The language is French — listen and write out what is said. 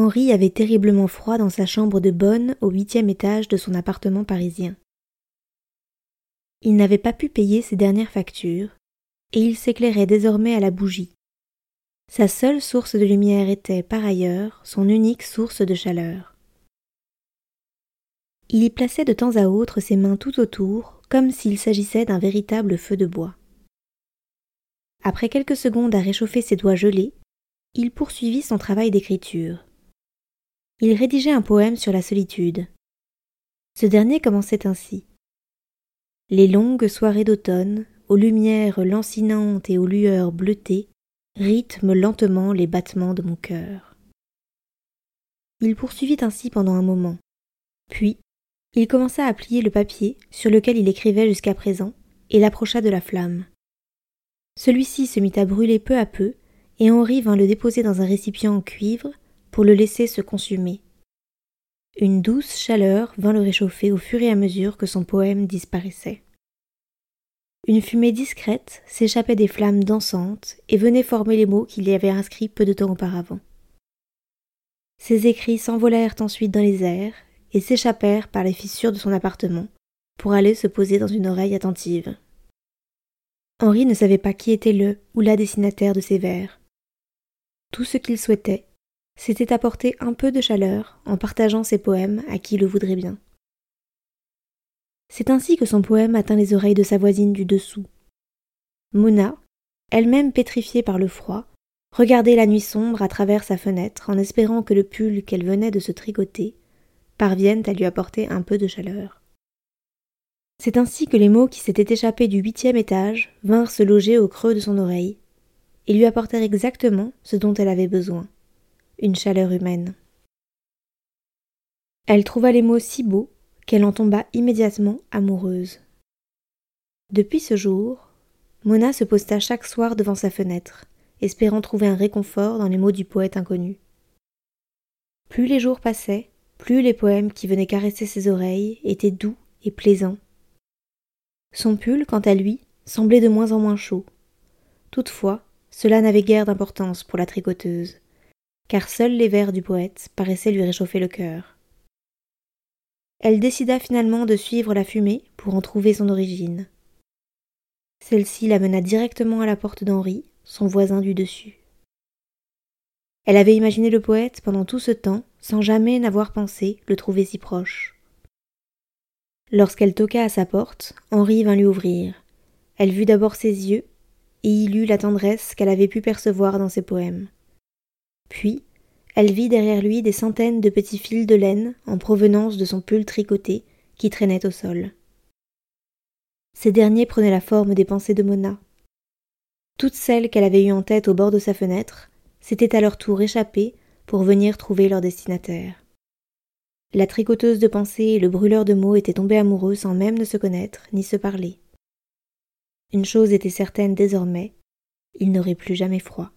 Henri avait terriblement froid dans sa chambre de bonne au huitième étage de son appartement parisien. Il n'avait pas pu payer ses dernières factures, et il s'éclairait désormais à la bougie. Sa seule source de lumière était, par ailleurs, son unique source de chaleur. Il y plaçait de temps à autre ses mains tout autour, comme s'il s'agissait d'un véritable feu de bois. Après quelques secondes à réchauffer ses doigts gelés, il poursuivit son travail d'écriture il rédigeait un poème sur la solitude. Ce dernier commençait ainsi. Les longues soirées d'automne, aux lumières lancinantes et aux lueurs bleutées, rythment lentement les battements de mon cœur. Il poursuivit ainsi pendant un moment. Puis, il commença à plier le papier sur lequel il écrivait jusqu'à présent, et l'approcha de la flamme. Celui-ci se mit à brûler peu à peu, et Henri vint le déposer dans un récipient en cuivre pour le laisser se consumer. Une douce chaleur vint le réchauffer au fur et à mesure que son poème disparaissait. Une fumée discrète s'échappait des flammes dansantes et venait former les mots qu'il y avait inscrits peu de temps auparavant. Ses écrits s'envolèrent ensuite dans les airs et s'échappèrent par les fissures de son appartement pour aller se poser dans une oreille attentive. Henri ne savait pas qui était le ou la destinataire de ces vers. Tout ce qu'il souhaitait, c'était apporter un peu de chaleur en partageant ses poèmes à qui le voudrait bien. C'est ainsi que son poème atteint les oreilles de sa voisine du dessous. Mona, elle-même pétrifiée par le froid, regardait la nuit sombre à travers sa fenêtre en espérant que le pull qu'elle venait de se tricoter parvienne à lui apporter un peu de chaleur. C'est ainsi que les mots qui s'étaient échappés du huitième étage vinrent se loger au creux de son oreille et lui apportèrent exactement ce dont elle avait besoin une chaleur humaine. Elle trouva les mots si beaux qu'elle en tomba immédiatement amoureuse. Depuis ce jour, Mona se posta chaque soir devant sa fenêtre, espérant trouver un réconfort dans les mots du poète inconnu. Plus les jours passaient, plus les poèmes qui venaient caresser ses oreilles étaient doux et plaisants. Son pull, quant à lui, semblait de moins en moins chaud. Toutefois, cela n'avait guère d'importance pour la tricoteuse car seuls les vers du poète paraissaient lui réchauffer le cœur. Elle décida finalement de suivre la fumée pour en trouver son origine. Celle-ci la mena directement à la porte d'Henri, son voisin du dessus. Elle avait imaginé le poète pendant tout ce temps sans jamais n'avoir pensé le trouver si proche. Lorsqu'elle toqua à sa porte, Henri vint lui ouvrir. Elle vit d'abord ses yeux, et y lut la tendresse qu'elle avait pu percevoir dans ses poèmes. Puis, elle vit derrière lui des centaines de petits fils de laine en provenance de son pull tricoté qui traînait au sol. Ces derniers prenaient la forme des pensées de Mona. Toutes celles qu'elle avait eues en tête au bord de sa fenêtre s'étaient à leur tour échappées pour venir trouver leur destinataire. La tricoteuse de pensées et le brûleur de mots étaient tombés amoureux sans même ne se connaître ni se parler. Une chose était certaine désormais, ils n'auraient plus jamais froid.